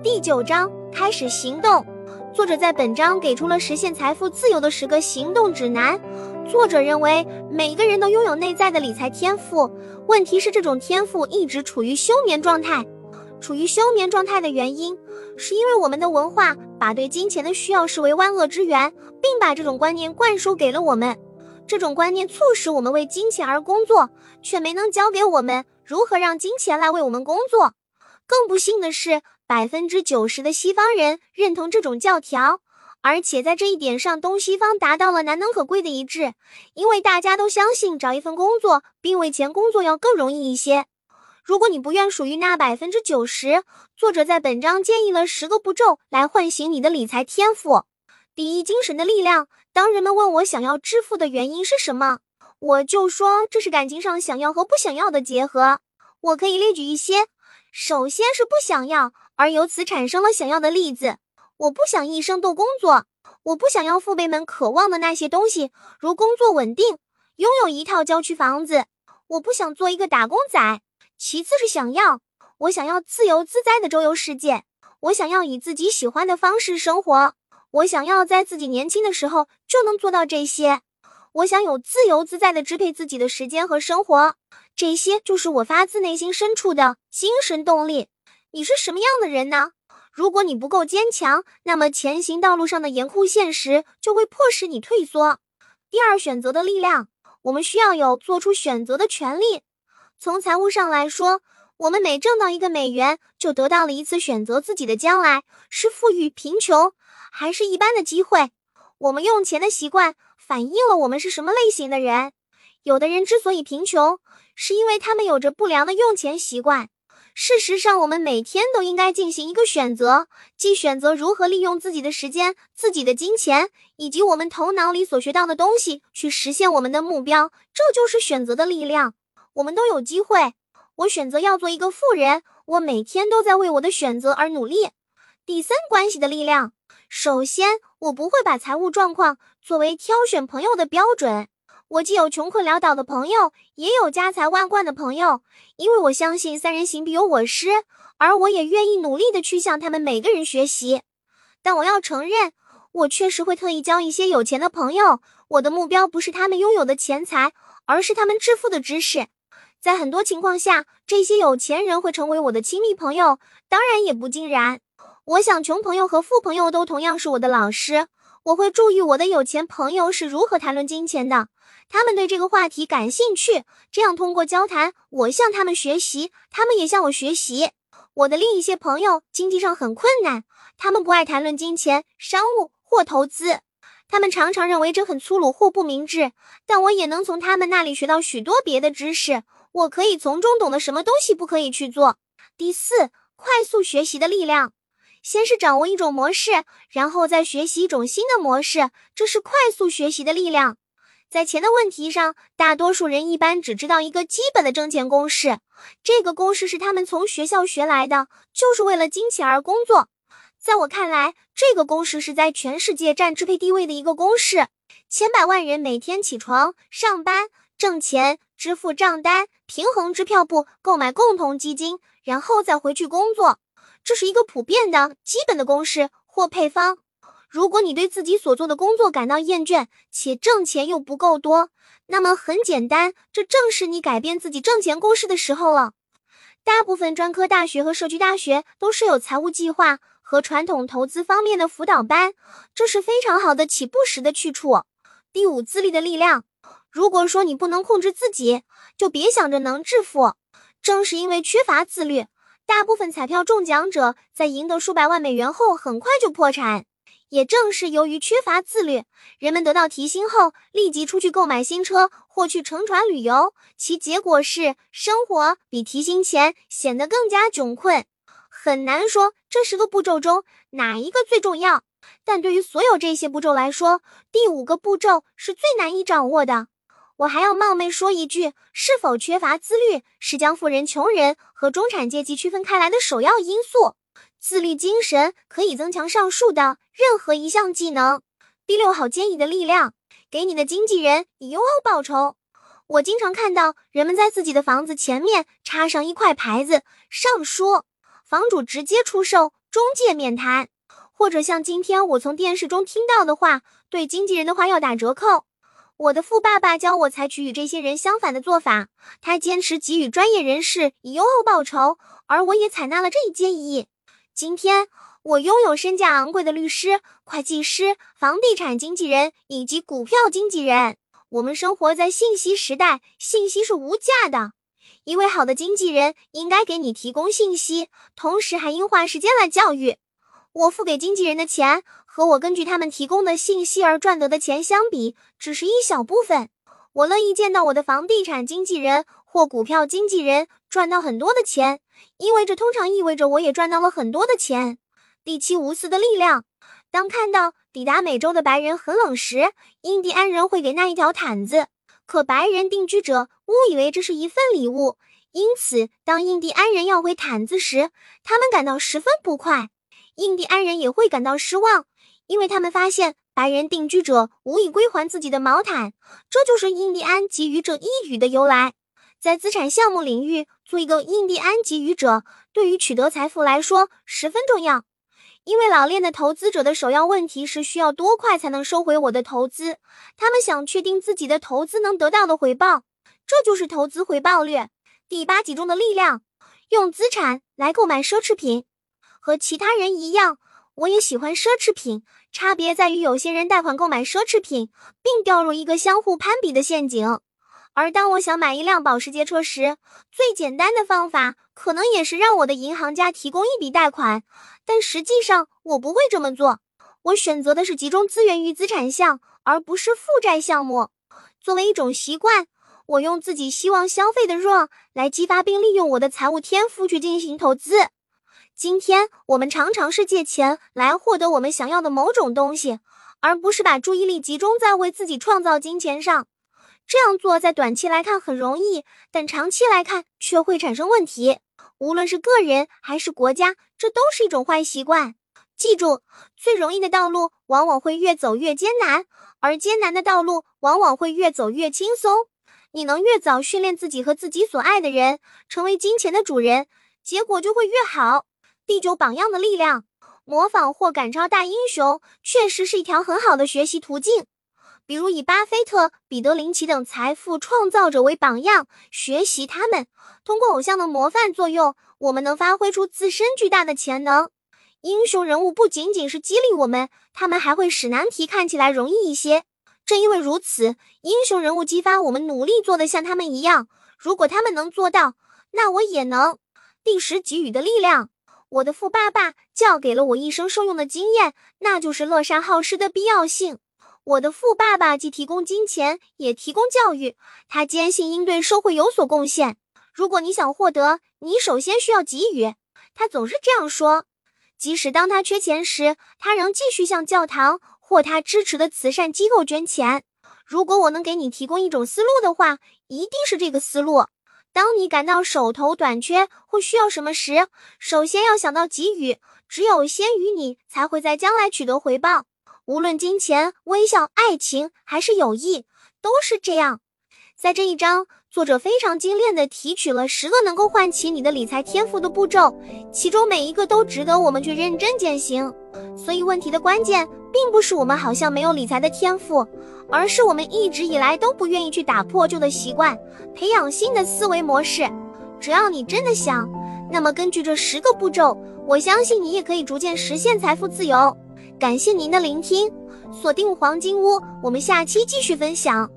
第九章开始行动。作者在本章给出了实现财富自由的十个行动指南。作者认为，每个人都拥有内在的理财天赋，问题是这种天赋一直处于休眠状态。处于休眠状态的原因，是因为我们的文化把对金钱的需要视为万恶之源，并把这种观念灌输给了我们。这种观念促使我们为金钱而工作，却没能教给我们如何让金钱来为我们工作。更不幸的是，百分之九十的西方人认同这种教条，而且在这一点上，东西方达到了难能可贵的一致。因为大家都相信找一份工作比为钱工作要更容易一些。如果你不愿属于那百分之九十，作者在本章建议了十个步骤来唤醒你的理财天赋。第一，精神的力量。当人们问我想要致富的原因是什么，我就说这是感情上想要和不想要的结合。我可以列举一些，首先是不想要，而由此产生了想要的例子。我不想一生都工作，我不想要父辈们渴望的那些东西，如工作稳定，拥有一套郊区房子。我不想做一个打工仔。其次是想要，我想要自由自在的周游世界，我想要以自己喜欢的方式生活。我想要在自己年轻的时候就能做到这些，我想有自由自在的支配自己的时间和生活，这些就是我发自内心深处的精神动力。你是什么样的人呢？如果你不够坚强，那么前行道路上的严酷现实就会迫使你退缩。第二，选择的力量，我们需要有做出选择的权利。从财务上来说，我们每挣到一个美元，就得到了一次选择自己的将来，是富裕、贫穷。还是一般的机会。我们用钱的习惯反映了我们是什么类型的人。有的人之所以贫穷，是因为他们有着不良的用钱习惯。事实上，我们每天都应该进行一个选择，即选择如何利用自己的时间、自己的金钱以及我们头脑里所学到的东西去实现我们的目标。这就是选择的力量。我们都有机会。我选择要做一个富人。我每天都在为我的选择而努力。第三，关系的力量。首先，我不会把财务状况作为挑选朋友的标准。我既有穷困潦倒的朋友，也有家财万贯的朋友，因为我相信三人行必有我师，而我也愿意努力的去向他们每个人学习。但我要承认，我确实会特意交一些有钱的朋友。我的目标不是他们拥有的钱财，而是他们致富的知识。在很多情况下，这些有钱人会成为我的亲密朋友，当然也不尽然。我想，穷朋友和富朋友都同样是我的老师。我会注意我的有钱朋友是如何谈论金钱的，他们对这个话题感兴趣。这样，通过交谈，我向他们学习，他们也向我学习。我的另一些朋友经济上很困难，他们不爱谈论金钱、商务或投资，他们常常认为这很粗鲁或不明智。但我也能从他们那里学到许多别的知识，我可以从中懂得什么东西不可以去做。第四，快速学习的力量。先是掌握一种模式，然后再学习一种新的模式，这是快速学习的力量。在钱的问题上，大多数人一般只知道一个基本的挣钱公式，这个公式是他们从学校学来的，就是为了金钱而工作。在我看来，这个公式是在全世界占支配地位的一个公式。千百万人每天起床、上班、挣钱、支付账单、平衡支票簿、购买共同基金，然后再回去工作。这是一个普遍的基本的公式或配方。如果你对自己所做的工作感到厌倦，且挣钱又不够多，那么很简单，这正是你改变自己挣钱公式的时候了。大部分专科大学和社区大学都设有财务计划和传统投资方面的辅导班，这是非常好的起步时的去处。第五，自律的力量。如果说你不能控制自己，就别想着能致富。正是因为缺乏自律。大部分彩票中奖者在赢得数百万美元后，很快就破产。也正是由于缺乏自律，人们得到提薪后立即出去购买新车或去乘船旅游，其结果是生活比提薪前显得更加窘困。很难说这十个步骤中哪一个最重要，但对于所有这些步骤来说，第五个步骤是最难以掌握的。我还要冒昧说一句，是否缺乏自律，是将富人、穷人和中产阶级区分开来的首要因素。自律精神可以增强上述的任何一项技能。第六，好建议的力量，给你的经纪人以优厚报酬。我经常看到人们在自己的房子前面插上一块牌子，上说房主直接出售中介免谈，或者像今天我从电视中听到的话，对经纪人的话要打折扣。我的富爸爸教我采取与这些人相反的做法，他坚持给予专业人士以优厚报酬，而我也采纳了这一建议。今天我拥有身价昂贵的律师、会计师、房地产经纪人以及股票经纪人。我们生活在信息时代，信息是无价的。一位好的经纪人应该给你提供信息，同时还应花时间来教育。我付给经纪人的钱。和我根据他们提供的信息而赚得的钱相比，只是一小部分。我乐意见到我的房地产经纪人或股票经纪人赚到很多的钱，因为这通常意味着我也赚到了很多的钱。第七，无私的力量。当看到抵达美洲的白人很冷时，印第安人会给那一条毯子，可白人定居者误以为这是一份礼物，因此当印第安人要回毯子时，他们感到十分不快。印第安人也会感到失望。因为他们发现白人定居者无以归还自己的毛毯，这就是印第安给予者一语的由来。在资产项目领域，做一个印第安给予者对于取得财富来说十分重要。因为老练的投资者的首要问题是需要多快才能收回我的投资，他们想确定自己的投资能得到的回报，这就是投资回报率。第八集中的力量，用资产来购买奢侈品，和其他人一样。我也喜欢奢侈品，差别在于有些人贷款购买奢侈品，并掉入一个相互攀比的陷阱。而当我想买一辆保时捷车时，最简单的方法可能也是让我的银行家提供一笔贷款，但实际上我不会这么做。我选择的是集中资源于资产项，而不是负债项目。作为一种习惯，我用自己希望消费的弱来激发并利用我的财务天赋去进行投资。今天我们常常是借钱来获得我们想要的某种东西，而不是把注意力集中在为自己创造金钱上。这样做在短期来看很容易，但长期来看却会产生问题。无论是个人还是国家，这都是一种坏习惯。记住，最容易的道路往往会越走越艰难，而艰难的道路往往会越走越轻松。你能越早训练自己和自己所爱的人成为金钱的主人，结果就会越好。第九榜样的力量，模仿或赶超大英雄，确实是一条很好的学习途径。比如以巴菲特、彼得林奇等财富创造者为榜样，学习他们。通过偶像的模范作用，我们能发挥出自身巨大的潜能。英雄人物不仅仅是激励我们，他们还会使难题看起来容易一些。正因为如此，英雄人物激发我们努力做得像他们一样。如果他们能做到，那我也能。第十，给予的力量。我的富爸爸教给了我一生受用的经验，那就是乐善好施的必要性。我的富爸爸既提供金钱，也提供教育。他坚信应对社会有所贡献。如果你想获得，你首先需要给予。他总是这样说。即使当他缺钱时，他仍继续向教堂或他支持的慈善机构捐钱。如果我能给你提供一种思路的话，一定是这个思路。当你感到手头短缺或需要什么时，首先要想到给予。只有先予你，才会在将来取得回报。无论金钱、微笑、爱情还是友谊，都是这样。在这一章，作者非常精炼地提取了十个能够唤起你的理财天赋的步骤，其中每一个都值得我们去认真践行。所以，问题的关键并不是我们好像没有理财的天赋。而是我们一直以来都不愿意去打破旧的习惯，培养新的思维模式。只要你真的想，那么根据这十个步骤，我相信你也可以逐渐实现财富自由。感谢您的聆听，锁定黄金屋，我们下期继续分享。